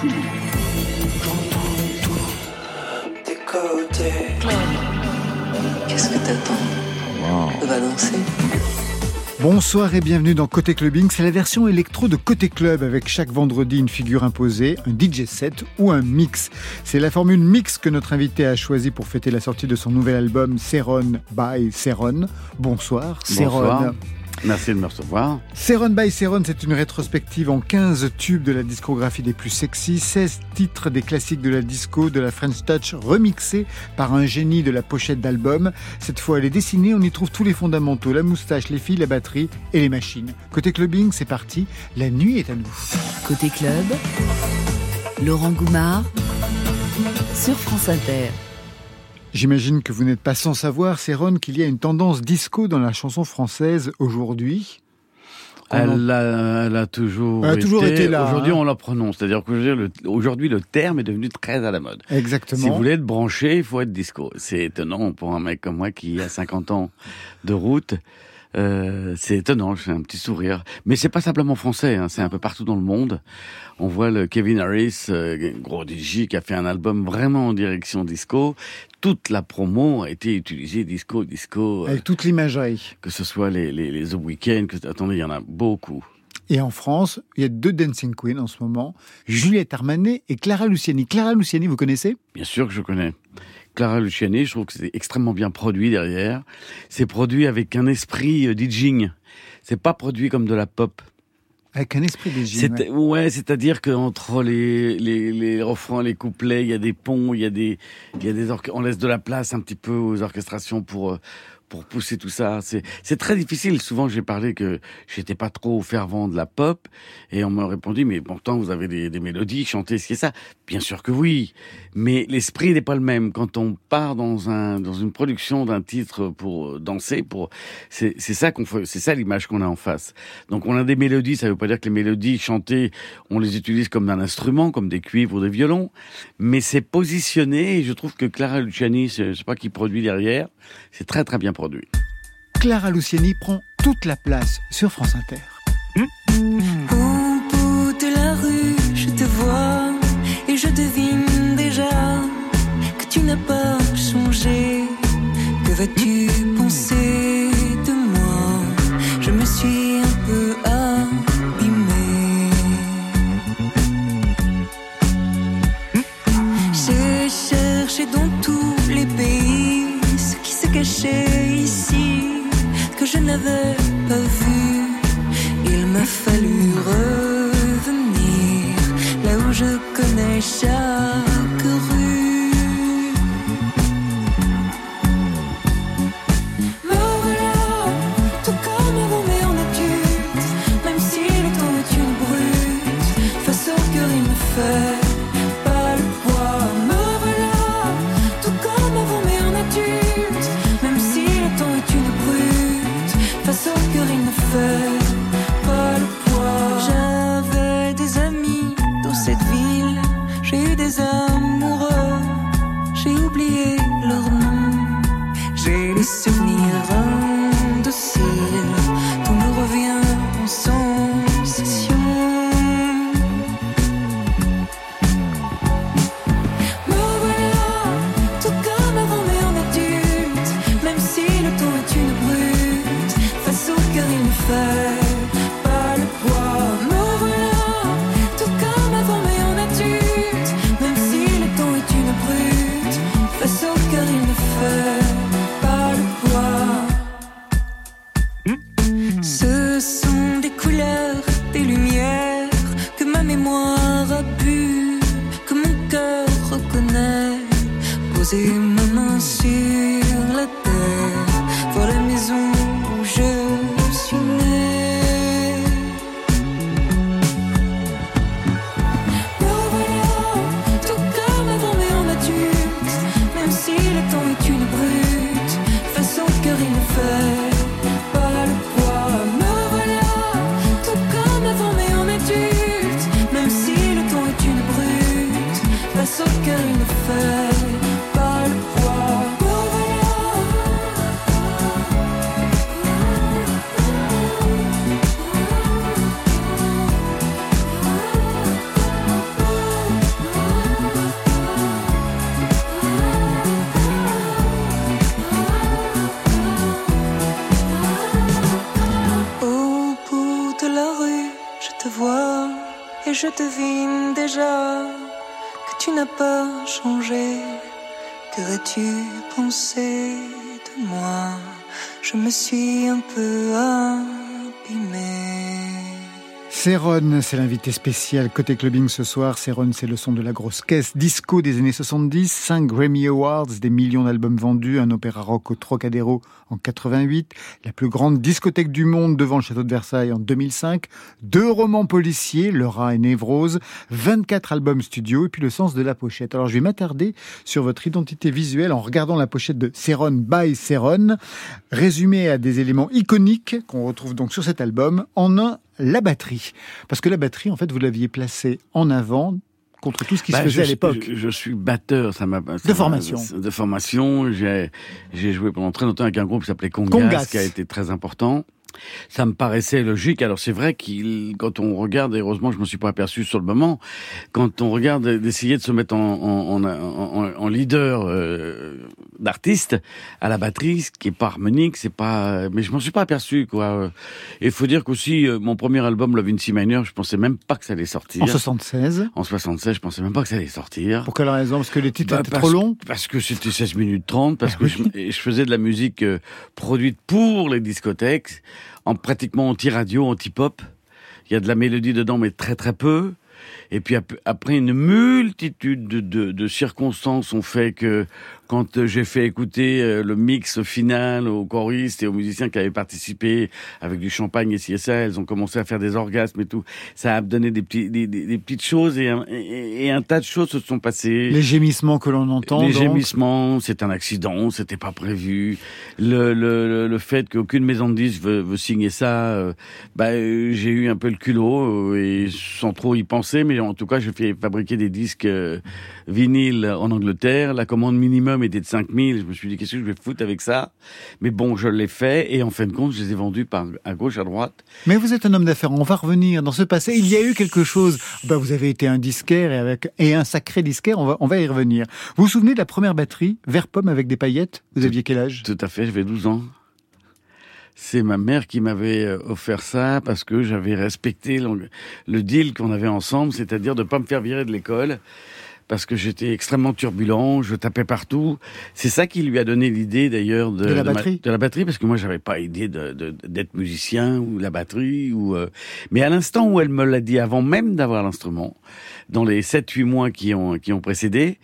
tout. J'entends tout. Des côtés. Qu'est-ce que t'attends On va danser. Bonsoir et bienvenue dans Côté Clubbing. C'est la version électro de Côté Club avec chaque vendredi une figure imposée, un DJ set ou un mix. C'est la formule mix que notre invité a choisi pour fêter la sortie de son nouvel album Seron by Seron. Bonsoir, Seron. Merci de me recevoir. Seron by Seron, c'est une rétrospective en 15 tubes de la discographie des plus sexy, 16 titres des classiques de la disco, de la French Touch, remixés par un génie de la pochette d'album. Cette fois, elle est dessinée, on y trouve tous les fondamentaux, la moustache, les filles, la batterie et les machines. Côté clubbing, c'est parti, la nuit est à nous. Côté club, Laurent Goumard sur France Inter. J'imagine que vous n'êtes pas sans savoir, Céron, qu'il y a une tendance disco dans la chanson française aujourd'hui. Elle a, elle a toujours, Elle a toujours été là, Aujourd'hui, hein. on la prononce. C'est-à-dire qu'aujourd'hui, le terme est devenu très à la mode. Exactement. Si vous voulez être branché, il faut être disco. C'est étonnant pour un mec comme moi qui a 50 ans de route. Euh, c'est étonnant, j'ai un petit sourire. Mais c'est pas simplement français, hein, c'est un peu partout dans le monde. On voit le Kevin Harris, euh, gros DJ, qui a fait un album vraiment en direction disco. Toute la promo a été utilisée disco, disco. euh, Avec toute l'imagerie. que ce soit les, les, les The Weeknd, que, attendez, il y en a beaucoup. Et en France, il y a deux dancing queens en ce moment, Juliette Armanet et Clara Luciani. Clara Luciani, vous connaissez? Bien sûr que je connais. Clara Luciani, je trouve que c'est extrêmement bien produit derrière. C'est produit avec un esprit euh, DJing. C'est pas produit comme de la pop. Avec un esprit C'est ouais, c'est-à-dire que entre les, les les refrains, les couplets, il y a des ponts, il y a des il y a des on laisse de la place un petit peu aux orchestrations pour euh, pour pousser tout ça. C'est très difficile. Souvent, j'ai parlé que j'étais pas trop fervent de la pop et on m'a répondu mais pourtant vous avez des, des mélodies, chantez ce qui est ça. Bien sûr que oui, mais l'esprit n'est pas le même quand on part dans un dans une production d'un titre pour danser pour c'est ça qu'on fait, c'est ça l'image qu'on a en face. Donc on a des mélodies, ça veut pas dire que les mélodies chantées, on les utilise comme un instrument, comme des cuivres ou des violons, mais c'est positionné et je trouve que Clara Luciani, je sais pas qui produit derrière, c'est très très bien produit. Clara Luciani prend toute la place sur France Inter. Au bout de la rue, je te vois et je devine déjà que tu n'as pas changé. Que vas-tu penser de moi? Je me suis un peu abîmée. J'ai cherché dans tous les pays ce qui se cachait n'avais pas vu. Il m'a fallu revenir là où je connais chaque et je devine déjà que tu n'as pas changé. Qu'aurais-tu pensé de moi? Je me suis un peu abîmée. Céron, c'est l'invité spécial côté clubbing ce soir. Céron, c'est le son de la grosse caisse disco des années 70, 5 Grammy Awards, des millions d'albums vendus, un opéra rock au Trocadéro en 88, la plus grande discothèque du monde devant le château de Versailles en 2005, deux romans policiers, Le Rat et Névrose, 24 albums studio et puis le sens de la pochette. Alors je vais m'attarder sur votre identité visuelle en regardant la pochette de Céron by Céron, résumée à des éléments iconiques qu'on retrouve donc sur cet album. En un, la batterie. Parce que la batterie, en fait, vous l'aviez placée en avant contre tout ce qui Bah, se faisait je à l'époque. Je, je suis batteur, ça m'a. De m'a- formation. De formation. J'ai j'ai joué pendant très longtemps avec un groupe qui s'appelait Congas, Congas. qui a été très important. Ça me paraissait logique. Alors c'est vrai qu'il, quand on regarde, et heureusement je me suis pas aperçu sur le moment, quand on regarde d'essayer de se mettre en, en, en, en- en leader euh, d'artiste à la batterie, ce qui est pas harmonique, c'est pas. Mais je m'en suis pas aperçu quoi. Et il faut dire qu'aussi euh, mon premier album Love in C Minor, je pensais même pas que ça allait sortir. En 76. En 76, je pensais même pas que ça allait sortir. Pour quelle raison? Parce que les titres Bah, étaient parce, trop longs Parce que c'était 16 minutes 30, parce que je faisais de la musique euh, produite pour les discothèques, en pratiquement anti-radio, anti-pop. Il y a de la mélodie dedans, mais très très peu. Et puis ap- après, une multitude de, de, de circonstances ont fait que quand euh, j'ai fait écouter euh, le mix final aux choristes et aux musiciens qui avaient participé avec du champagne et ci et ça, elles ont commencé à faire des orgasmes et tout. Ça a donné des, petits, des, des- des petites choses et un, et, et un tas de choses se sont passées. Les gémissements que l'on entend. Les donc. gémissements, c'est un accident, c'était pas prévu. Le, le, le, fait qu'aucune maison de disques veut, veut signer ça, euh, bah, euh, j'ai eu un peu le culot, euh, et sans trop y penser, mais en tout cas, j'ai fait fabriquer des disques vinyles en Angleterre. La commande minimum était de 5000. Je me suis dit, qu'est-ce que je vais foutre avec ça? Mais bon, je l'ai fait, et en fin de compte, je les ai vendus par, à gauche, à droite. Mais vous êtes un homme d'affaires. On va revenir dans ce passé. Il y a eu quelque chose. Bah, vous avez été un disquaire et avec et un sacré disquaire. On va on va y revenir. Vous vous souvenez de la première batterie vert pomme avec des paillettes? Vous aviez quel âge? Tout à fait, j'avais 12 ans. C'est ma mère qui m'avait euh, offert ça parce que j'avais respecté le, deal qu'on avait ensemble, c'est-à-dire de pas me faire virer de l'école parce que j'étais extrêmement turbulent, je tapais partout. C'est ça qui lui a donné l'idée d'ailleurs de, De la batterie de la batterie parce que moi j'avais pas idée de- de- d'être musicien ou la batterie ou euh, mais à l'instant où elle me l'a dit avant même d'avoir l'instrument dans les 7 8 mois qui ont qui ont précédé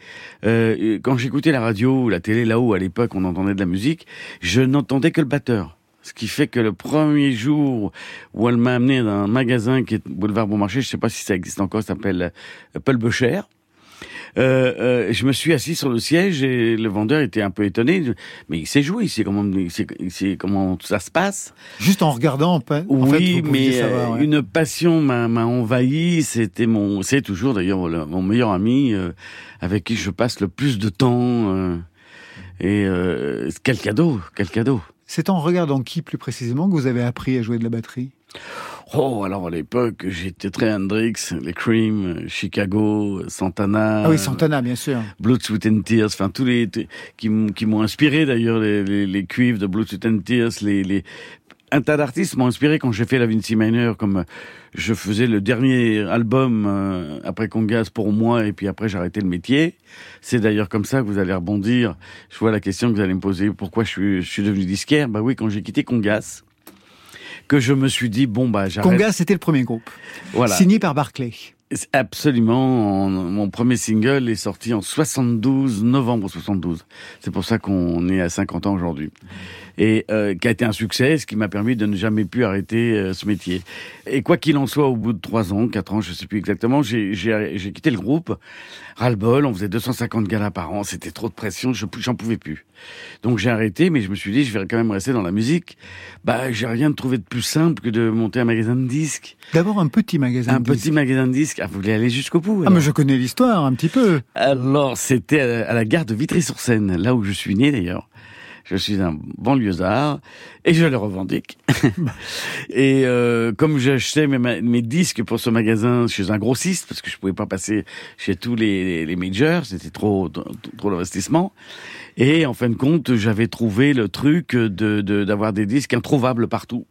euh, quand j'écoutais la radio ou la télé là-haut à l'époque on entendait de la musique, je n'entendais que le batteur. Ce qui fait que le premier jour où elle m'a amené dans un magasin qui est boulevard Bonmarché, je sais pas si ça existe encore, ça s'appelle euh, Paul Becher. Euh, euh, je me suis assis sur le siège et le vendeur était un peu étonné. Mais il sait jouer, il sait comment, il sait, il sait comment ça se passe. Juste en regardant. En fait, oui, vous mais savoir, euh, ouais. une passion m'a envahi. C'était mon, c'est toujours d'ailleurs le- mon meilleur ami euh, avec qui je passe le plus de temps. euh, et euh, quel cadeau, quel cadeau. C'est en regardant qui plus précisément que vous avez appris à jouer de la batterie? Oh, alors à l'époque, j'étais très Hendrix, les Cream, Chicago, Santana. Ah oui, Santana, bien sûr. Blood, Sweat and Tears, enfin tous les qui, m'ont inspiré d'ailleurs les, les, les cuivres de Blood, Sweat and Tears, les, les un tas d'artistes m'ont inspiré quand j'ai fait la Vinci Minor, comme euh, je faisais le dernier album euh, après Congas pour moi et puis après j'ai arrêté le métier. C'est d'ailleurs comme ça que vous allez rebondir. Je vois la question que vous allez me poser. Pourquoi je suis, je suis devenu disquaire? Bah oui, quand j'ai quitté Congas, que je me suis dit bon bah j'arrête. Congas, c'était le premier groupe. Voilà. Signé par Barclay. Absolument. En- Mon premier single est sorti en 72, novembre 72. C'est pour ça qu'on est à 50 ans aujourd'hui. Et euh, qui a été un succès, ce qui m'a permis de ne jamais plus arrêter euh, ce métier. Et quoi qu'il en soit, au bout de trois ans, quatre ans, je sais plus exactement, j'ai quitté le groupe. Ras-le-bol, on faisait 250 galas par an, c'était trop de pression, je j'en pouvais plus. Donc j'ai arrêté, mais je me suis dit, je vais quand même rester dans la musique. Bah, j'ai rien trouvé de plus simple que de monter un magasin de disques. D'abord un petit magasin. Un de petit disques. magasin de disques. Ah, vous voulez aller jusqu'au bout Ah, mais je connais l'histoire un petit peu. alors, c'était à la gare de Vitry-sur-Seine, là où je suis né d'ailleurs. Je suis un banlieusard et je le revendique. et euh, comme j'achetais mes, mes disques pour ce magasin chez un grossiste, parce que je pouvais pas passer chez tous les, majors, c'était trop trop, trop d'investissement. Et en fin de compte, j'avais trouvé le truc de- d'avoir des disques introuvables partout.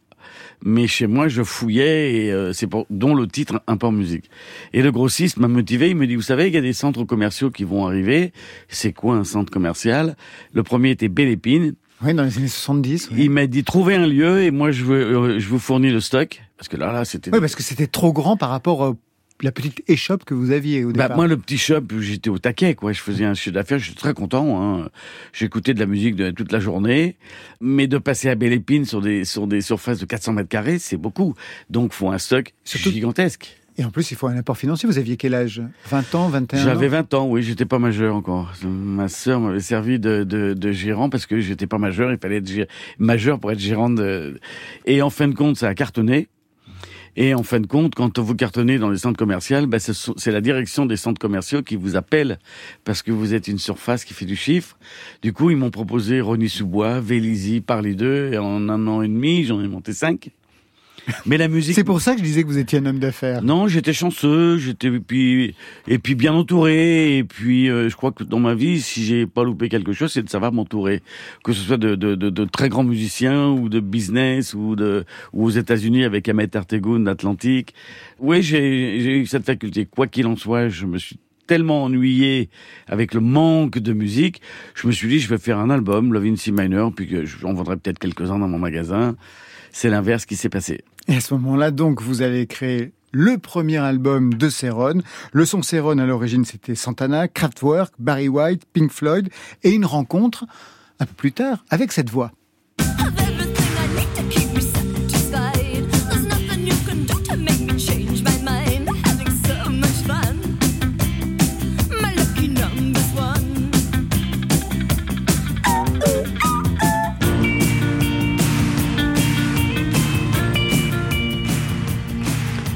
Mais chez moi, je fouillais et euh, c'est pour dont le titre un peu en musique. Et le grossiste m'a motivé. Il me dit, vous savez, il y a des centres commerciaux qui vont arriver. C'est quoi un centre commercial? Le premier était Belle Épine. Oui, dans les années 70. oui. Il m'a dit, trouvez un lieu et moi, je, veux, euh, je vous fournis le stock. Parce que là, là, c'était... Oui, parce que c'était trop grand par rapport à la petite échoppe que vous aviez au Bah, départ. moi, le petit shop, j'étais au taquet, quoi. Je faisais un chiffre d'affaires, je suis très content. Hein. J'écoutais de la musique de, toute la journée, mais de passer à Belle Épine sur des sur des surfaces de 400 mètres carrés, c'est beaucoup. Donc, faut un stock Surtout- gigantesque. Et en plus, il faut un apport financier. Vous aviez quel âge? 20 ans, 21 ans J'avais 20 ans, oui, j'étais pas majeur encore. Ma sœur m'avait servi de, de, de gérant parce que j'étais pas majeur, il fallait être majeur pour être gérant de... Et en fin de compte, ça a cartonné. Et en fin de compte, quand vous cartonnez dans les centres commerciaux, sont- c'est la direction des centres commerciaux qui vous appelle parce que vous êtes une surface qui fait du chiffre. Du coup, ils m'ont proposé Rony-sous-Bois, Vélizy, Parley d'eux, et en un an et demi, j'en ai monté cinq. Mais la musique... C'est pour ça que je disais que vous étiez un homme d'affaires. Non, j'étais chanceux, j'étais et puis et puis bien entouré et puis euh, je crois que dans ma vie, si j'ai pas loupé quelque chose, c'est de savoir m'entourer, que ce soit de, de, de, de très grands musiciens ou de business ou de ou aux États-Unis avec Ahmet Ertegun d'Atlantique. Oui, j'ai j'ai eu cette faculté. Quoi qu'il en soit, je me suis tellement ennuyé avec le manque de musique, je me suis dit je vais faire un album, Love in C minor, puis que j'en vendrai peut-être quelques-uns dans mon magasin. C'est l'inverse qui s'est passé. Et à ce moment-là, donc, vous allez créer le premier album de Céron. Le son Céron, à l'origine, c'était Santana, Kraftwerk, Barry White, Pink Floyd, et une rencontre, un peu plus tard, avec cette voix.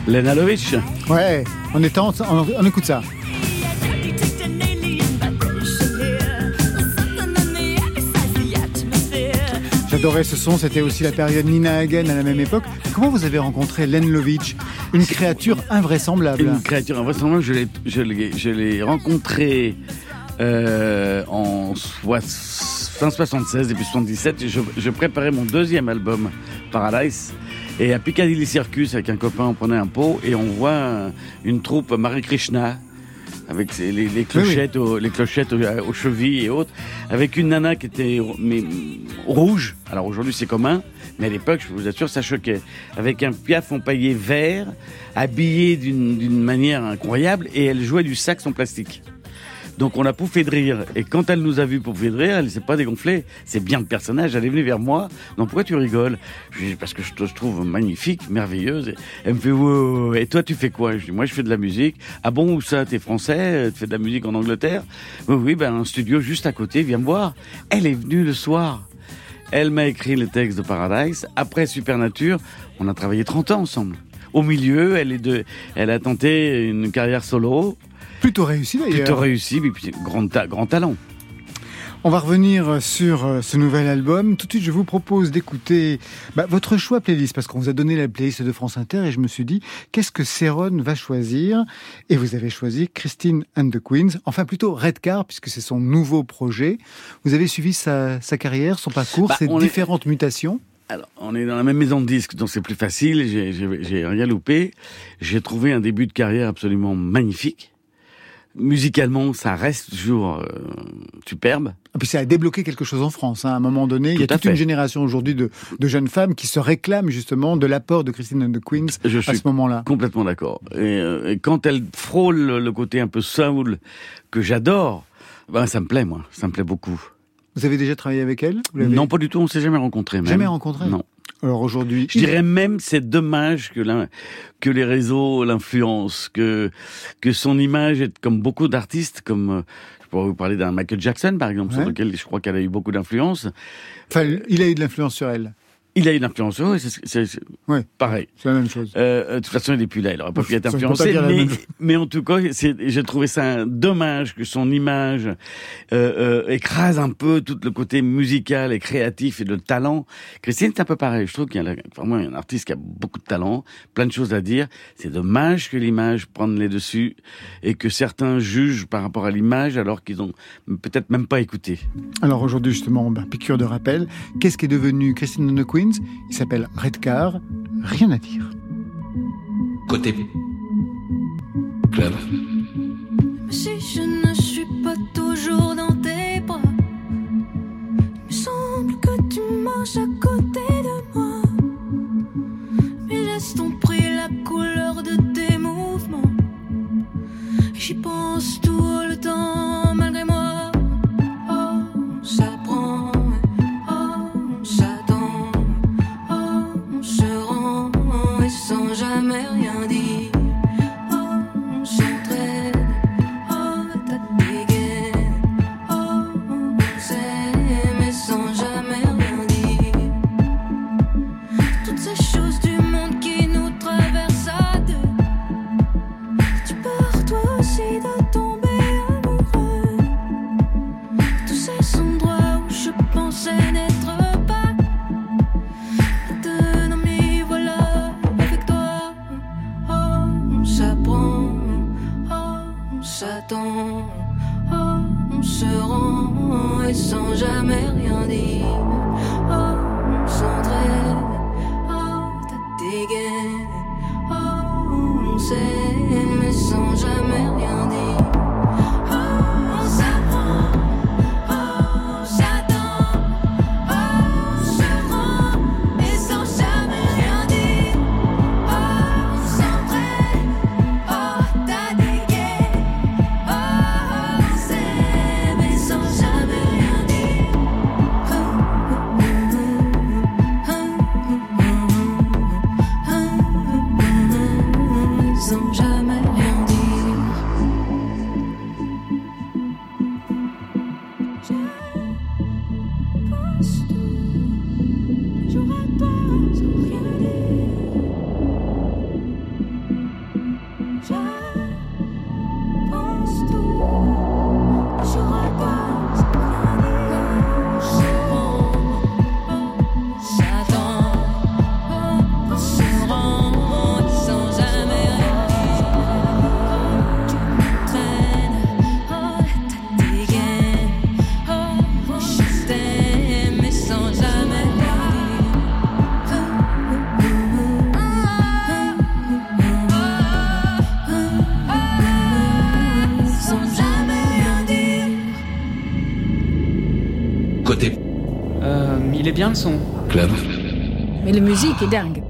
Lena Lovitch. Ouais, on est en, on, on écoute ça. J'adorais ce son, c'était aussi la période Nina Hagen à la même époque. Comment vous avez rencontré Len Lovitch Une créature invraisemblable. Une créature invraisemblable, je l'ai, je l'ai, je l'ai rencontré euh, en fin 76, début 77. et Je, je préparais mon deuxième album, Paradise. Et à Piccadilly Circus, avec un copain, on prenait un pot et on voit un- une troupe Marie Krishna avec ses- les, les clochettes, aux, les clochettes aux, aux chevilles et autres, avec une nana qui était mais, rouge. Alors aujourd'hui c'est commun, mais à l'époque, je vous assure, ça choquait. Avec un piaf empaillé vert, habillé d'une d'une manière incroyable, et elle jouait du sax en plastique. Donc on a pouffé de rire. Et quand elle nous a vu pouffer de rire, elle s'est pas dégonflée. C'est bien le personnage. Elle est venue vers moi. Non, pourquoi tu rigoles? Je lui dis parce que je te trouve magnifique, merveilleuse. Elle me fait ouais. Et toi tu fais quoi? Je dis moi je fais de la musique. Ah bon où ça? T'es français? Tu fais de la musique en Angleterre? Oui oui ben un studio juste à côté. Viens me voir. Elle est venue le soir. Elle m'a écrit le texte de Paradise. Après Supernature, on a travaillé 30 ans ensemble. Au milieu, elle est de, elle a tenté une carrière solo, Plutôt réussi d'ailleurs. plutôt réussie, mais puis grand, ta- grand talent. On va revenir sur euh, ce nouvel album. Tout de suite, je vous propose d'écouter bah, votre choix playlist, parce qu'on vous a donné la playlist de France Inter, et je me suis dit, qu'est-ce que Céron va choisir? Et vous avez choisi Christine and the Queens, enfin plutôt Redcar, puisque c'est son nouveau projet. Vous avez suivi sa, sa carrière, son parcours, Bah, ses est- différentes mutations? Alors, on est dans la même maison de disques, donc c'est plus facile. J'ai rien loupé. J'ai trouvé un début de carrière absolument magnifique. Musicalement, ça reste toujours euh, superbe. Et puis ça a débloqué quelque chose en France. hein. À un moment donné, il y a toute une génération aujourd'hui de, de jeunes femmes qui se réclament justement de l'apport de Christine and the Queens Je à suis ce moment-là. complètement d'accord. Et, euh, et quand elle frôle le, côté un peu soul que j'adore, ben ça me plaît moi, ça me plaît beaucoup. Vous avez déjà travaillé avec elle? Vous Non, pas du tout. On s'est jamais rencontrés. même. Jamais rencontré Non. Alors aujourd'hui, Je dirais même c'est dommage que que les réseaux l'influencent, que que son image est comme beaucoup d'artistes, comme euh, je pourrais vous parler d'un Michael Jackson par exemple, Ouais. sur lequel je crois qu'elle a eu beaucoup d'influence. Enfin, il a eu de l'influence sur elle. Il a eu une influence, oui, c'est Ouais. pareil. C'est la même chose. Euh, de toute façon, il n'est plus là, il aurait pas pu être influencé. Mais, en tout cas, j'ai trouvé ça dommage que son image euh, euh, écrase un peu tout le côté musical et créatif et de talent. Christine, c'est un peu pareil. Je trouve qu'il y a vraiment un artiste qui a beaucoup de talent, plein de choses à dire. C'est dommage que l'image prenne les dessus et que certains jugent par rapport à l'image alors qu'ils ont peut-être même pas écouté. Alors aujourd'hui, justement, ben, piqûre de rappel. Qu'est-ce qui est devenu Christine and the Il s'appelle Redcar. Rien à dire. Côté club. Si je ne suis pas toujours dans tes bras, il me semble que tu marches à côté de moi. Mes gestes ont pris la couleur de tes mouvements. J'y pense tout son. club. Mais la musique est dingue.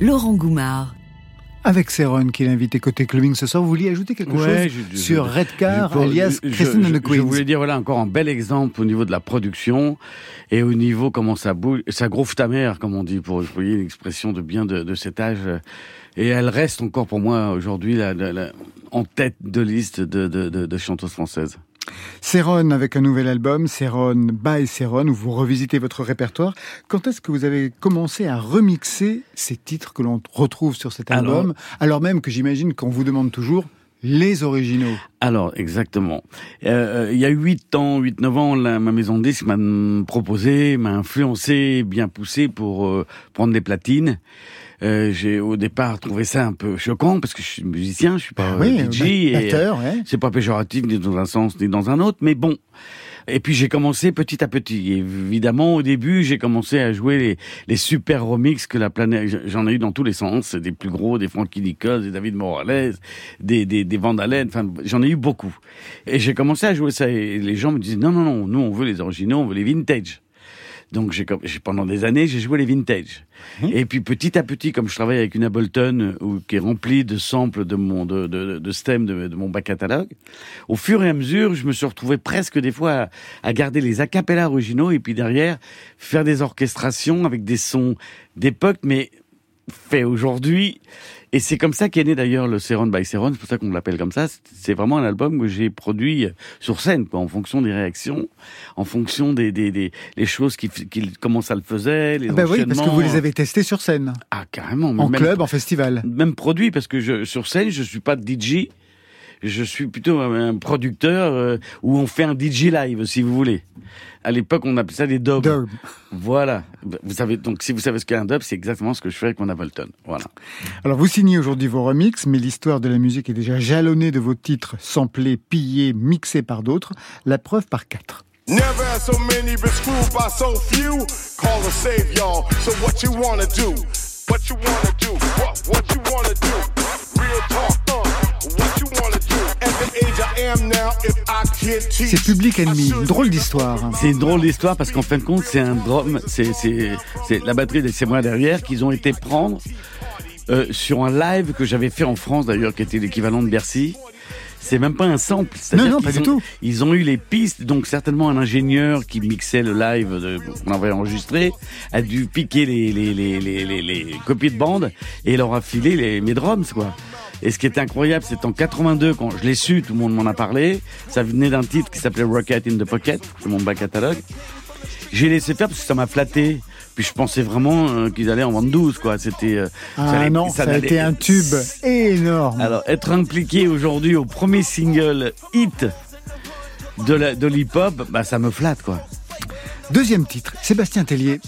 Laurent Goumard. Avec Céron, qui est l'invité côté clubbing ce soir, vous vouliez ajouter quelque Ouais, chose je- je- sur Redcar, je- alias Christine and the Queens Je voulais dire, voilà, encore un bel exemple au niveau de la production et au niveau comment ça bouge, ça groove ta mère, comme on dit, pour employer une expression de bien de, de cet âge. Et elle reste encore pour moi aujourd'hui la- la- la- en tête de liste de, de, de, de chanteuses françaises. Céron avec un nouvel album, Céron by Céron, où vous revisitez votre répertoire. Quand est-ce que vous avez commencé à remixer ces titres que l'on retrouve sur cet album, alors, même que j'imagine qu'on vous demande toujours les originaux? Alors, exactement. Euh, il y a huit ans, huit, neuf ans, la- ma maison de disques m'a proposé, m'a influencé, bien poussé pour euh, prendre des platines. Euh, j'ai au départ trouvé ça un peu choquant parce que je suis musicien, je suis pas Ah oui, euh, DJ ba- et batteur, ouais. c'est pas péjoratif ni dans un sens ni dans un autre, mais bon. Et puis j'ai commencé petit à petit. Et évidemment, au début, j'ai commencé à jouer les, les super remix que la planète. J'en ai eu dans tous les sens, des plus gros, des Frankie Nichols, des David Morales, des des, des Van Halen. Enfin, j'en ai eu beaucoup. Et j'ai commencé à jouer ça. Et les gens me disaient non, non, non, nous on veut les originaux, on veut les vintage. Donc j'ai pendant des années j'ai joué les vintage. Et puis petit à petit, comme je travaille avec une Ableton euh, où- qui est remplie de samples de mon de, de, de stems de, de mon back catalogue, au fur et à mesure, je me suis retrouvé presque des fois à, à garder les acapellas originaux et puis derrière faire des orchestrations avec des sons d'époque, mais faits aujourd'hui. Et c'est comme ça qu'est né d'ailleurs le Seron by Seron, c'est pour ça qu'on l'appelle comme ça. C'est- vraiment un album que j'ai produit sur scène, quoi, en fonction des réactions, en fonction des, des, des les choses qui, qui comment ça le faisait, les Ah bah oui, parce que vous les avez testés sur scène, Ah carrément, en même- club, en festival. même produit parce que je, sur scène je suis pas DJ je suis plutôt un producteur euh, où on fait un DJ live si vous voulez à l'époque on appelait ça des dubs Dub. voilà vous savez donc si vous savez ce qu'est un dub c'est exactement ce que je fais avec mon Ableton voilà Alors vous signez aujourd'hui vos remixes, mais l'histoire de la musique est déjà jalonnée de vos titres samplés, pillés, mixés par d'autres. La preuve par quatre. Never had so many been screwed by so few. Call save y'all. So what you wanna do? What you wanna do? What what you wanna do? Real talk. Uh, what you wanna do? At the age I am now, if I can't teach. C'est Public Enemy, une drôle d'histoire. C'est une drôle d'histoire parce qu'en fin de compte, c'est un drum, c'est la batterie des c'est moi derrière qu'ils ont été prendre euh, sur un live que j'avais fait en France d'ailleurs, qui était l'équivalent de Bercy. C'est même pas un sample. c'est-à-dire Non, non, qu'ils pas du ont- tout. Ils ont eu les pistes, donc certainement un ingénieur qui mixait le live qu'on avait enregistré a dû piquer les, les, les, les, les, les copies de bande et leur a filé les, mes drums, quoi. Et ce qui était incroyable, c'est en 82, quand je l'ai su, tout le monde m'en a parlé. Ça venait d'un titre qui s'appelait Rocket in the Pocket, c'est mon back catalogue. J'ai laissé faire parce que ça m'a flatté. Puis je pensais vraiment euh, qu'ils allaient en vendre 12, quoi. C'était. euh, Ah allait- non, ça, a été un tube énorme. alors, être impliqué aujourd'hui au premier single hit de la- de l'hip-hop, bah, ça me flatte, quoi. Deuxième titre, Sébastien Tellier.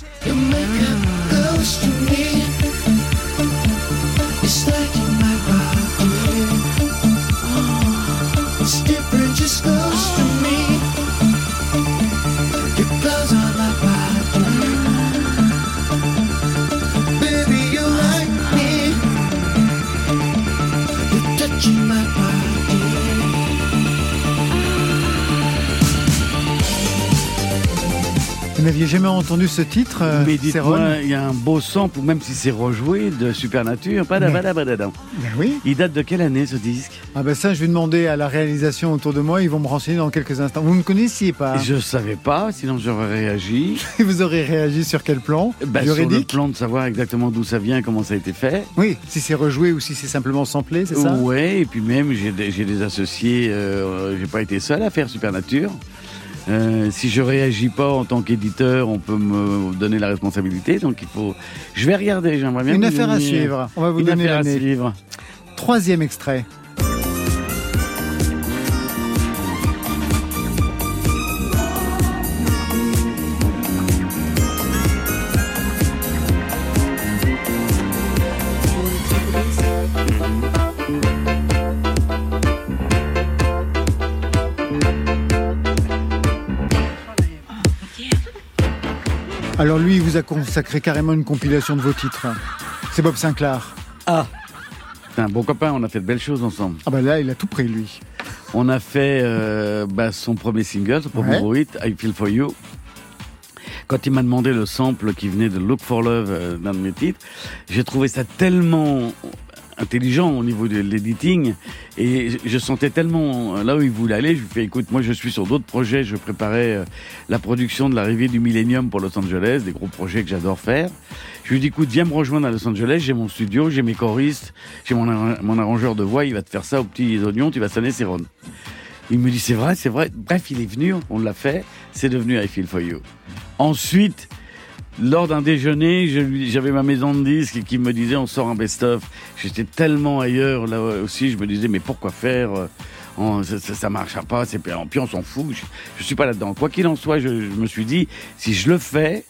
N'aviez jamais entendu ce titre, euh, Mais dites-moi, il y a un beau sample, même si c'est rejoué, de Supernature. Padabadabadadam. Ben oui. Il date de quelle année, ce disque? Ah ben ça, je vais demander à la réalisation autour de moi. Ils vont me renseigner dans quelques instants. Vous ne connaissiez pas Je savais pas, sinon j'aurais réagi. Vous aurez réagi sur quel plan? Bah, sur le plan de savoir exactement d'où ça vient, comment ça a été fait. Oui, si c'est rejoué ou si c'est simplement samplé, c'est ça? Ouais, et puis même j'ai des, j'ai des associés, euh, j'ai pas été seul à faire Supernature. Euh, si je réagis pas en tant qu'éditeur, on peut me donner la responsabilité. Donc il faut. Je vais regarder. J'aimerais bien. Une affaire à suivre. On va vous Une donner affaire à suivre. Troisième extrait. Alors lui, il vous a consacré carrément une compilation de vos titres. C'est Bob Sinclair. Ah. C'est un bon copain. On a fait de belles choses ensemble. Ah bah là, il a tout pris lui. On a fait euh, bah, son premier single, son premier Ouais. hit, I Feel For You. Quand il m'a demandé le sample qui venait de Look For Love euh, d'un de mes titres, j'ai trouvé ça tellement intelligent au niveau de l'editing et je- sentais tellement euh, là où il voulait aller. Je lui ai fait écoute, moi je suis sur d'autres projets, je préparais euh, la production de l'arrivée du Millennium pour Los Angeles, des gros projets que j'adore faire. Je lui dit écoute, viens me rejoindre à Los Angeles, j'ai mon studio, j'ai mes choristes, j'ai mon, arra- mon arrangeur de voix, il va te faire ça aux petits oignons, tu vas sonner Céron. Il me dit c'est vrai, c'est vrai. Bref, il est venu, on l'a fait, c'est devenu I Feel For You. Ensuite, lors d'un déjeuner, j'avais ma maison de disques qui me disait on sort un best-of. J'étais tellement ailleurs là aussi, je me disais mais pourquoi faire euh, ça, ça, ça marchera pas, c'est puis on s'en fout. Je, je suis pas là-dedans. Quoi qu'il en soit, je, je me suis dit si je le fais,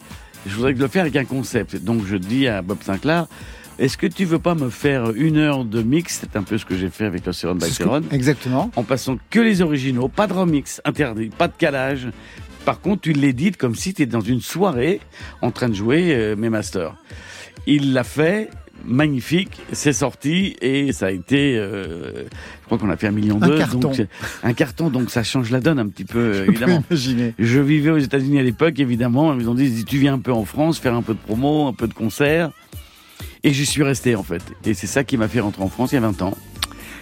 je voudrais le faire avec un concept. Donc je dis à Bob Sinclair. Est-ce que tu veux pas me faire une heure de mix? C'est un peu ce que j'ai fait avec le Seron by C'est ce que- Seron Exactement. en passant que les originaux, pas de remix interdit, pas de calage. Par contre, tu l'édites comme si tu étais dans une soirée en train de jouer euh, mes masters. Il l'a fait, magnifique, c'est sorti et ça a été, euh, je crois qu'on a fait un million Un d'eux. carton. Donc, un carton, donc ça change la donne un petit peu, évidemment. Imaginez. Je vivais aux États-Unis à l'époque, évidemment. Ils ont dit, si tu viens un peu en France, faire un peu de promo, un peu de concert. Et j'y suis resté, en fait. Et c'est ça qui m'a fait rentrer en France il y a 20 ans.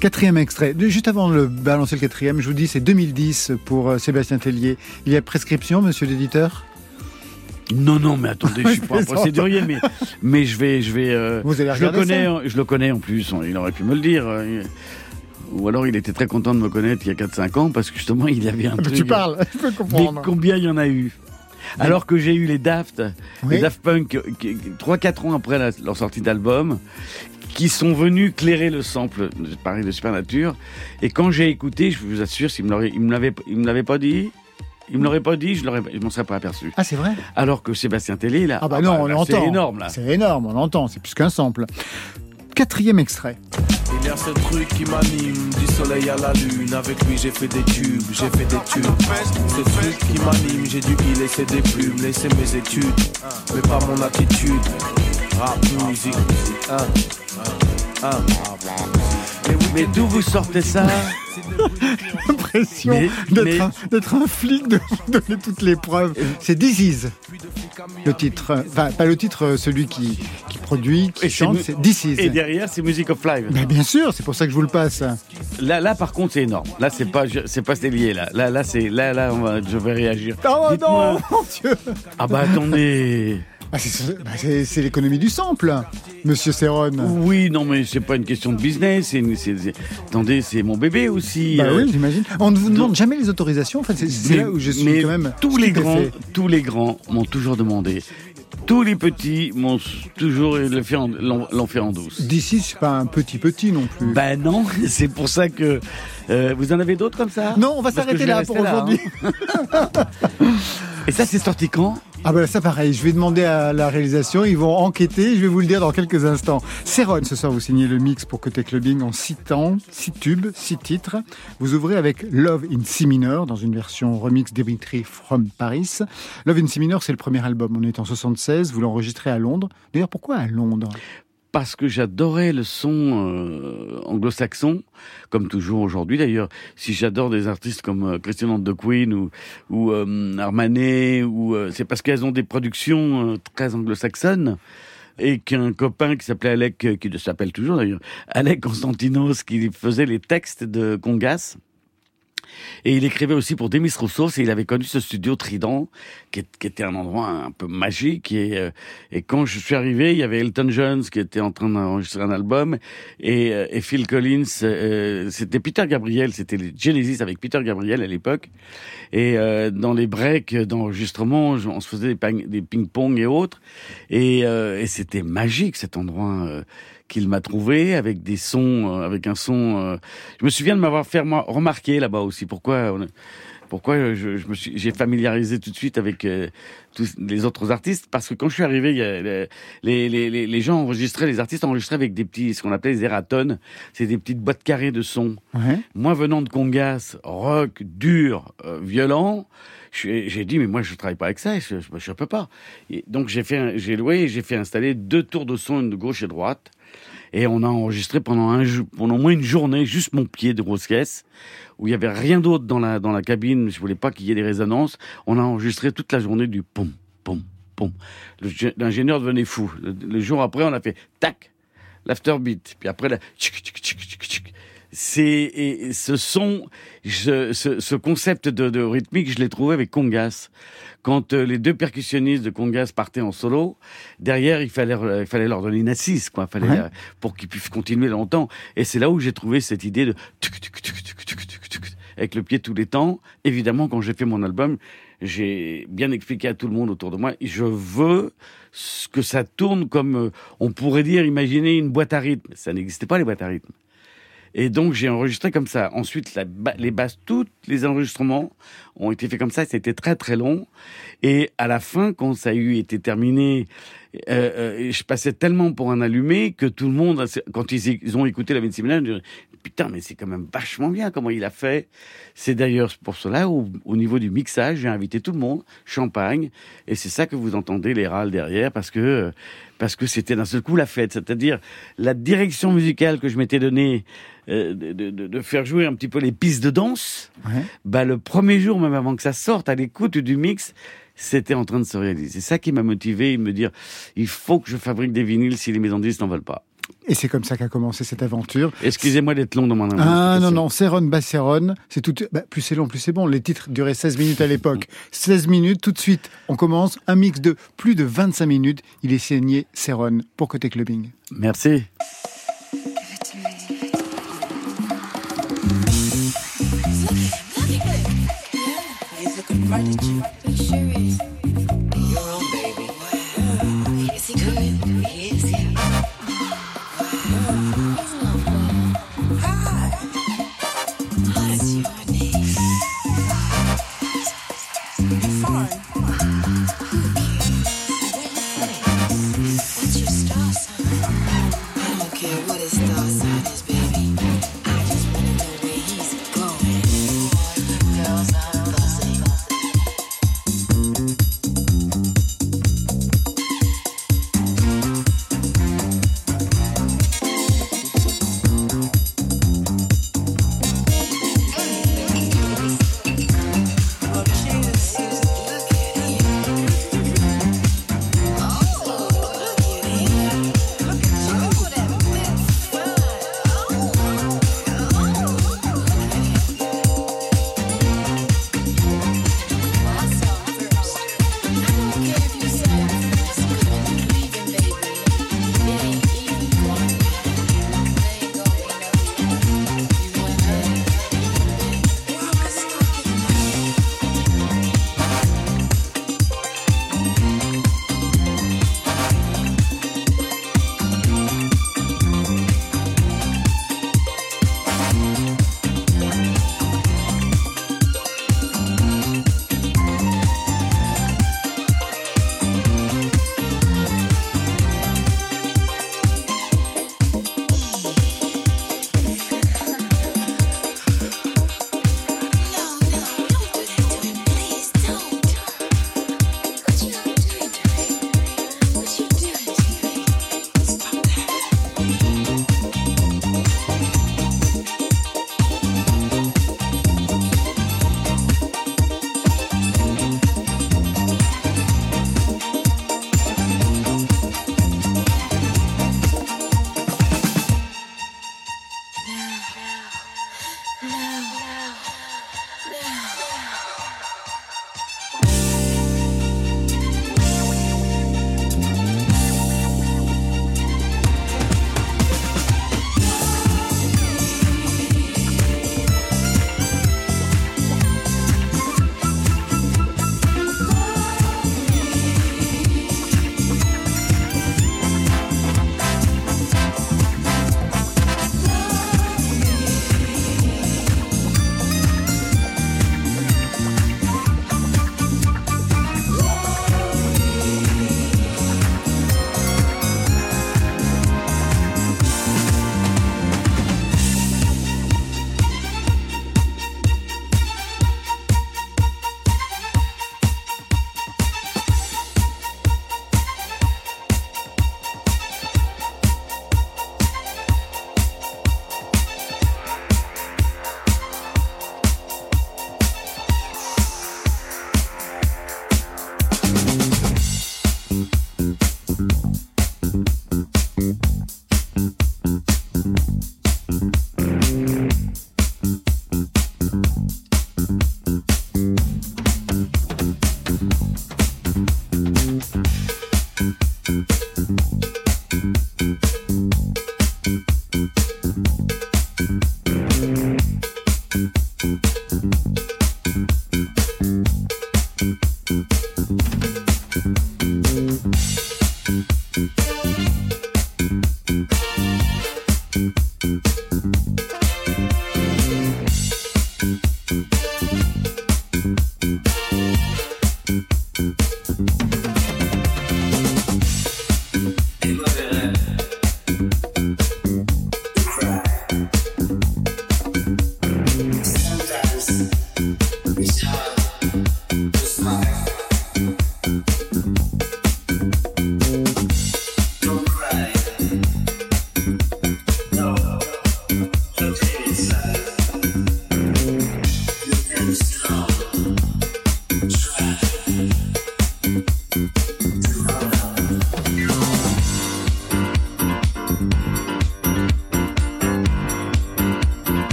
Quatrième extrait. Juste avant de balancer le quatrième, je vous dis c'est 2010 pour euh, Sébastien Tellier. Il y a prescription, monsieur l'éditeur? Non, non, mais attendez, je suis pas un procédurier, mais, mais je vais, je vais, euh, Vous allez je le connais, en- je le connais en plus, on- il aurait pu me le dire. euh, Ou alors il était très content de me connaître il y a 4-5 ans parce que justement il y avait un Ah, mais truc. Tu parles, je peux Mais comprendre. combien il y en a eu? Alors que j'ai eu les Daft, Oui. les Daft Punk, 3-4 ans après leur sortie d'album, qui sont venus clairer le sample, pareil, de Supernature. Et quand j'ai écouté, je vous assure, s'il me il l'avait, il me l'avait pas dit, il me l'aurait pas dit, je l'aurais, je m'en serais pas aperçu. Ah, c'est vrai? Alors que Sébastien Tellier, là, Ah bah non, on là, l'entend. C'est énorme, là. C'est énorme, on l'entend, c'est plus qu'un sample. Quatrième extrait. Et y a ce truc qui m'anime, du soleil à la lune. Avec lui, j'ai fait des tubes, j'ai fait des tubes. Ce truc qui m'anime, j'ai dû y laisser des plumes, laisser mes études, mais pas mon attitude. Rap musique, hein, hein. Mais d'où vous sortez ça l'impression d'être mais- un, d'être un flic, de donner toutes les preuves. C'est This Is, le titre. Enfin, pas le titre, euh, celui qui, qui produit, qui Et c'est chante, mu- c'est This Is. Et derrière, c'est Music of Live. Ben, bien sûr, c'est pour ça que je vous le passe. Là, là, par contre, c'est énorme. Là, c'est pas, c'est pas lié. Là, là, là, c'est, là, là, on va- je vais réagir. Oh Dites-moi- non, mon Dieu Ah bah attendez. Ah, c'est bah, c'est- l'économie du sample, monsieur Serron. Oui, non, mais c'est pas une question de business. Attendez, c'est mon bébé aussi. Bah euh, oui, j'imagine. On ne vous demande jamais les autorisations. En fait, c'est là où je suis mais quand même. Tous les grands, tous les grands m'ont toujours demandé. Tous les petits m'ont toujours l'ont fait en douce. D'ici, c'est pas un petit petit non plus. Ben non, c'est pour ça que euh, vous en avez d'autres comme ça? Non, on va s'arrêter là pour là, aujourd'hui. hein. Et ça, c'est sorti quand? Ah bah ça pareil, je vais demander à la réalisation, ils vont enquêter, je vais vous le dire dans quelques instants. Céron, ce soir vous signez le mix pour Côté Clubbing en six temps, six tubes, six titres. Vous ouvrez avec Love in Si mineur dans une version remix Dimitri from Paris. Love in Si mineur c'est le premier album, on est en 76, vous l'enregistrez à Londres. D'ailleurs pourquoi à Londres? Parce que j'adorais le son euh, anglo-saxon, comme toujours aujourd'hui d'ailleurs. Si j'adore des artistes comme euh, Christian the Queen ou, ou euh, Armanet, ou euh, c'est parce qu'elles ont des productions euh, très anglo-saxonnes et qu'un copain qui s'appelait Alec, qui s'appelle toujours d'ailleurs, Alec Constantinos, qui faisait les textes de Congas. Et il écrivait aussi pour Demis Roussos et il avait connu ce studio Trident qui, était un endroit un peu magique et, euh, et quand je suis arrivé il y avait Elton John qui était en train d'enregistrer un album et, euh, Phil Collins euh, c'était Peter Gabriel c'était Genesis avec Peter Gabriel à l'époque. Et dans les breaks d'enregistrement on se faisait des, ping- des ping-pong et autres. Et, c'était magique cet endroit qu'il m'a trouvé avec des sons, euh, avec un son. euh, Je me souviens de m'avoir fait remarquer là-bas aussi. Pourquoi on pourquoi je, je me suis, j'ai familiarisé tout de suite avec euh, tous les autres artistes parce que quand je suis arrivé, il y a, les, les, les, les gens enregistraient, les artistes enregistraient avec des petits, ce qu'on appelait les eratones, c'est des petites boîtes carrées de sons. Ouais. Moi, venant de Congas, rock, dur, euh, violent, j'ai dit, mais moi, je travaille pas avec ça, je, je, je peux pas. Et donc, j'ai fait, j'ai loué, j'ai fait installer deux tours de son, une de gauche et droite. Et on a enregistré pendant un pendant au moins une journée, juste mon pied de grosse caisse, où il y avait rien d'autre dans la, dans la cabine. Je voulais pas qu'il y ait des résonances. On a enregistré toute la journée du pom, pom, pom. L'ingénieur devenait fou. Le, jour après, on a fait tac, l'afterbeat. Puis après, la tchic, tchic, tchic. C'est et ce son, je, ce, ce concept de, de rythmique, je l'ai trouvé avec Congas. Quand euh, les deux percussionnistes de Congas partaient en solo, derrière il fallait euh, il fallait leur donner une assise, quoi, fallait Ouais. euh, pour qu'ils puissent continuer longtemps. Et c'est là où j'ai trouvé cette idée de tuc, tuc, tuc, avec le pied tous les temps. Évidemment, quand j'ai fait mon album, j'ai bien expliqué à tout le monde autour de moi, je veux que ça tourne comme on pourrait dire, imaginer une boîte à rythme. Ça n'existait pas les boîtes à rythme. Et donc j'ai enregistré comme ça. Ensuite, les basses, tous les enregistrements ont été faits comme ça. C'était très très long. Et à la fin, quand ça a été terminé, euh, euh, je passais tellement pour un allumé que tout le monde, quand ils, ils ont écouté la disaient, putain, mais c'est quand même vachement bien comment il a fait. C'est d'ailleurs pour cela, au, au niveau du mixage, j'ai invité tout le monde, champagne, et c'est ça que vous entendez les râles derrière, parce que parce que c'était d'un seul coup la fête. C'est-à-dire la direction musicale que je m'étais donnée euh, de, de- de faire jouer un petit peu les pistes de danse. Ouais. Bah le premier jour, même avant que ça sorte, à l'écoute du mix, c'était en train de se réaliser. C'est ça qui m'a motivé, me dire, il faut que je fabrique des vinyles si les maisons de disques n'en veulent pas. Et c'est comme ça qu'a commencé cette aventure. Excusez-moi d'être long dans mon Ah non, non, Céron, Basséron, c'est tout. bah, plus c'est long, plus c'est bon. Les titres duraient 16 minutes à l'époque. 16 minutes, tout de suite, on commence. Un mix de plus de 25 minutes. Il est signé Céron pour Côté Clubbing. Merci. He's looking right at you. He sure is.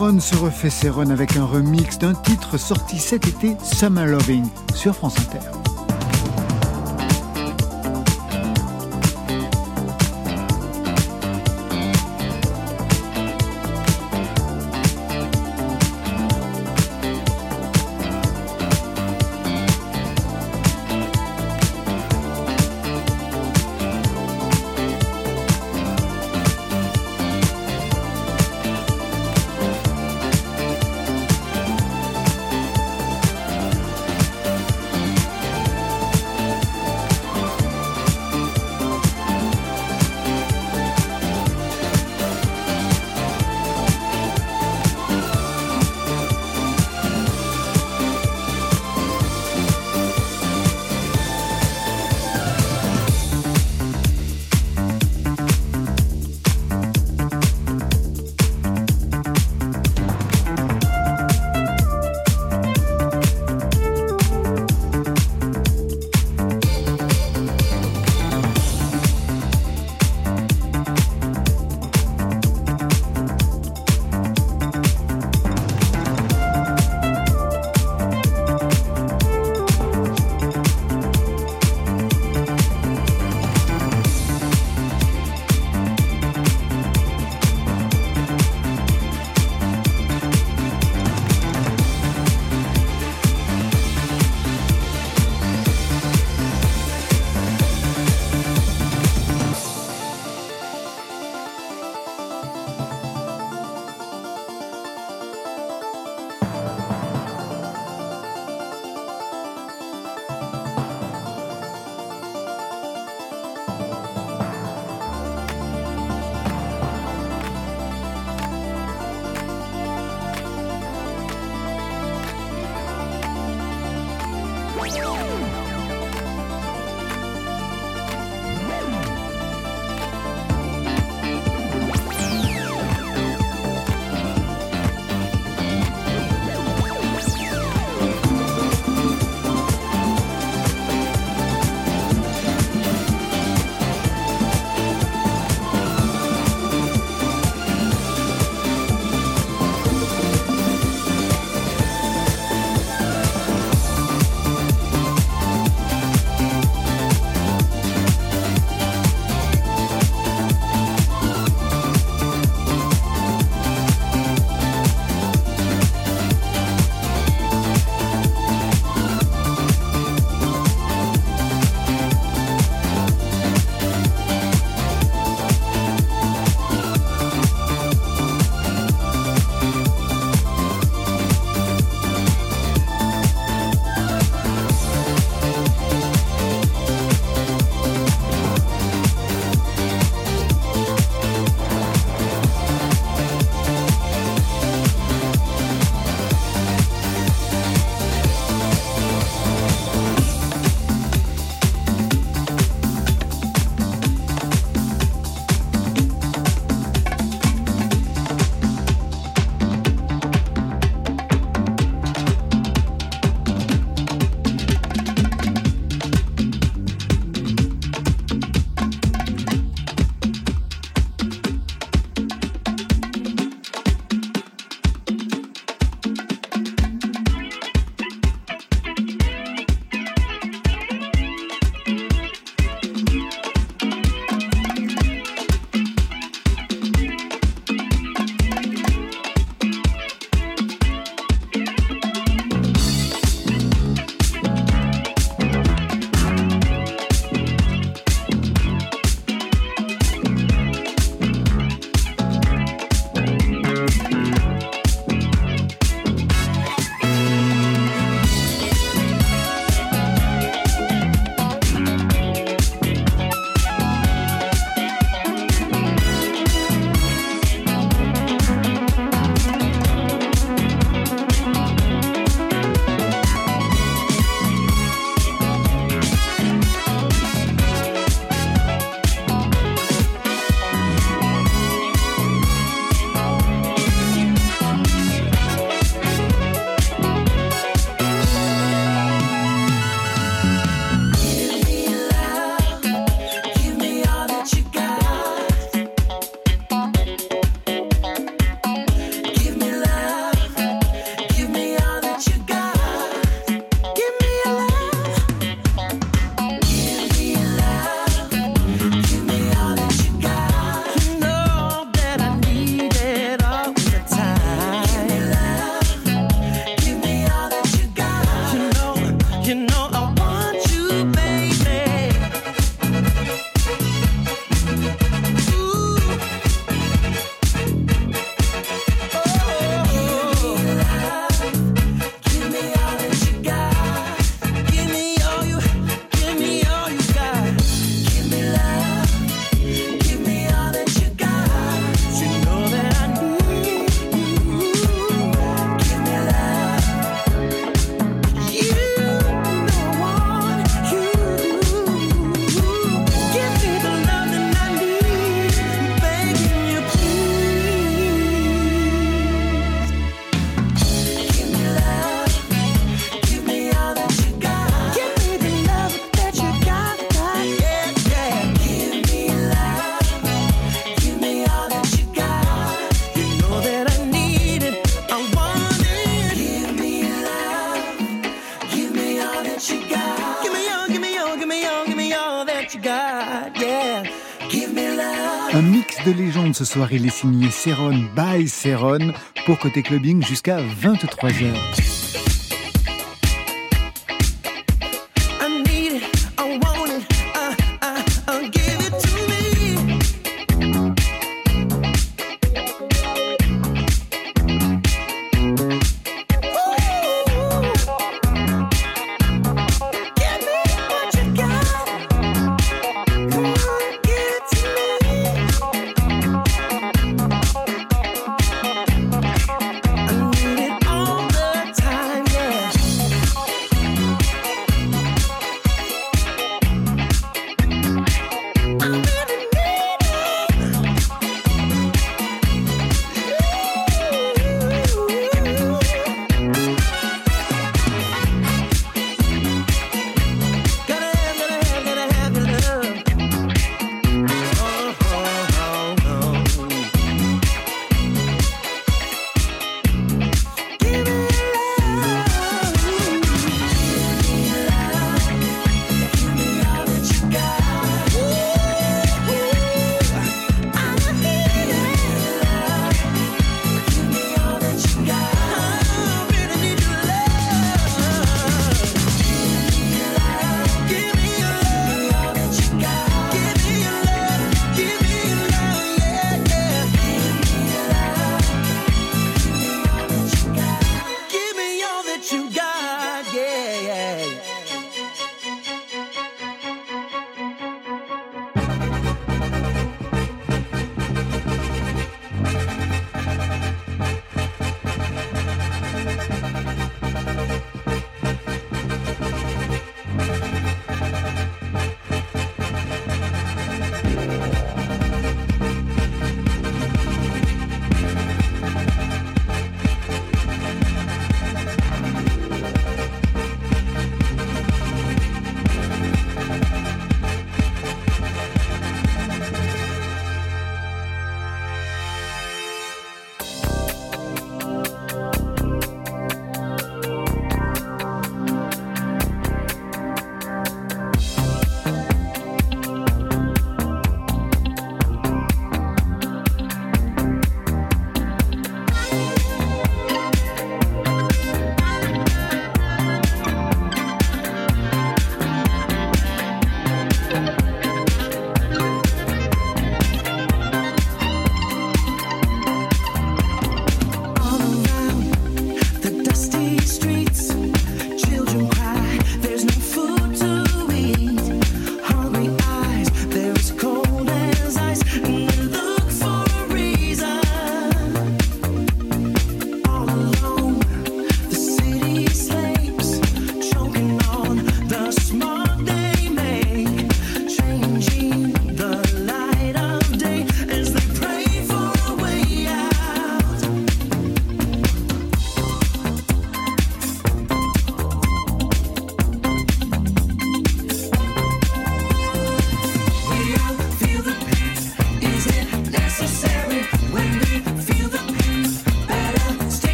Céron se refait Céron avec un remix d'un titre sorti cet été, Summer Loving, sur France Inter. de légende ce soir, il est signé Céron by Céron pour Côté Clubbing jusqu'à 23h.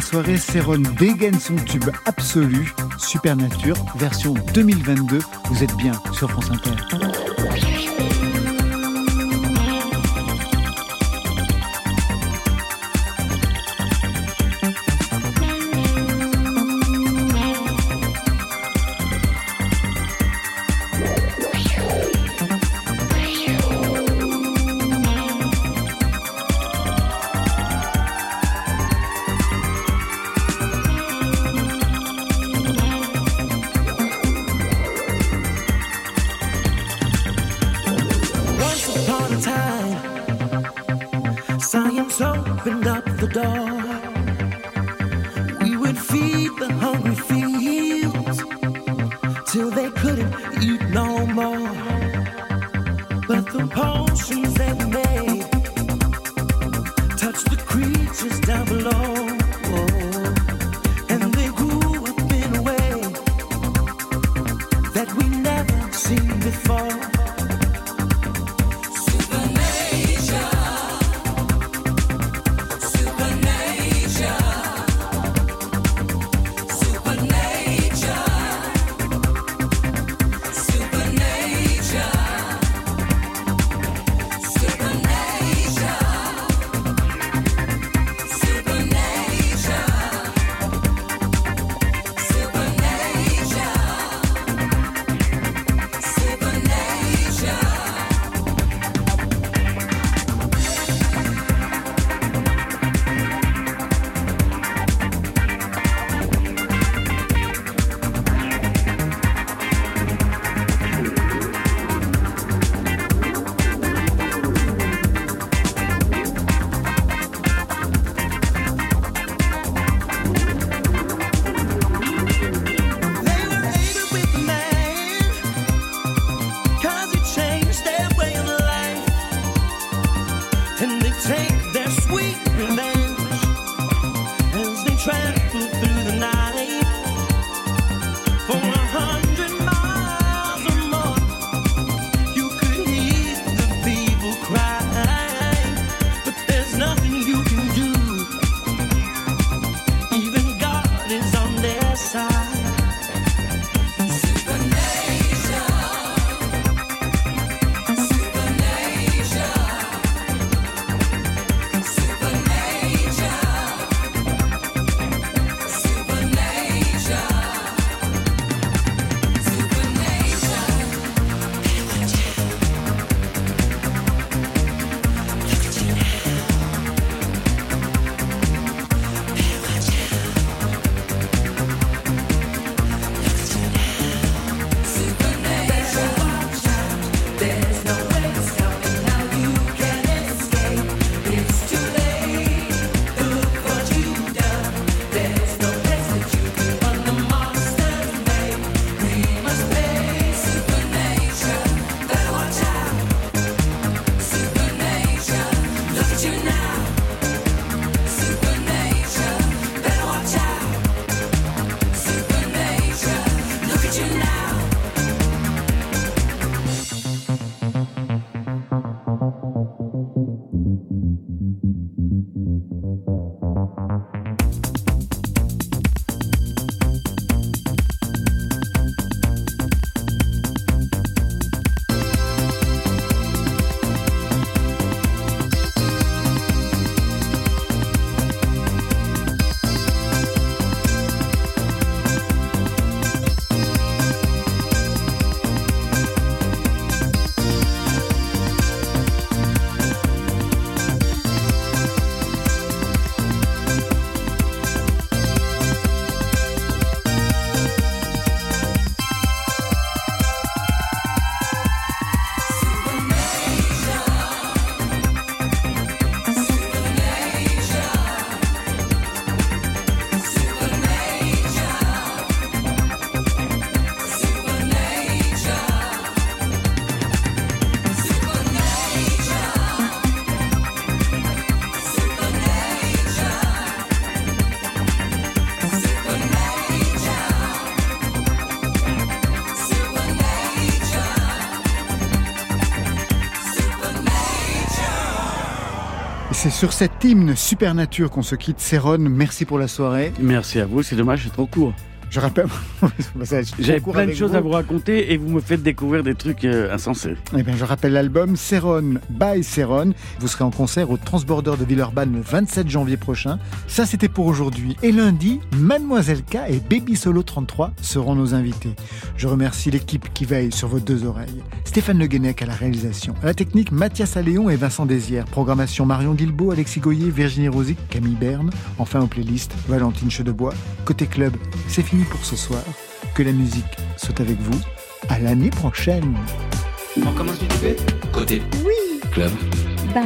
soirée, Céron dégaine son tube absolu, Supernature, version 2022. Vous êtes bien sur France Inter. door. Sur cet hymne Supernature qu'on se quitte. Céron, merci pour la soirée. Merci à vous, c'est dommage, c'est trop court. Je rappelle. J'avais plein de choses à vous raconter et vous me faites découvrir des trucs euh, insensés. Eh bien, je rappelle l'album Céron by Céron. Vous serez en concert au Transborder de Villeurbanne le 27 janvier prochain. Ça, c'était pour aujourd'hui. Et lundi, Mademoiselle K et Baby Solo 33 seront nos invités. Je remercie l'équipe qui veille sur vos deux oreilles. Stéphane Le Guenec à la réalisation. À la technique, Mathias Alléon et Vincent Désière. Programmation Marion Guilbeault, Alexis Goyer, Virginie Rosic, Camille Berne. Enfin, aux playlists, Valentine Chedebois. Côté club, c'est fini pour ce soir. Que la musique soit avec vous. À l'année prochaine. On commence du Côté Oui. club. Bye.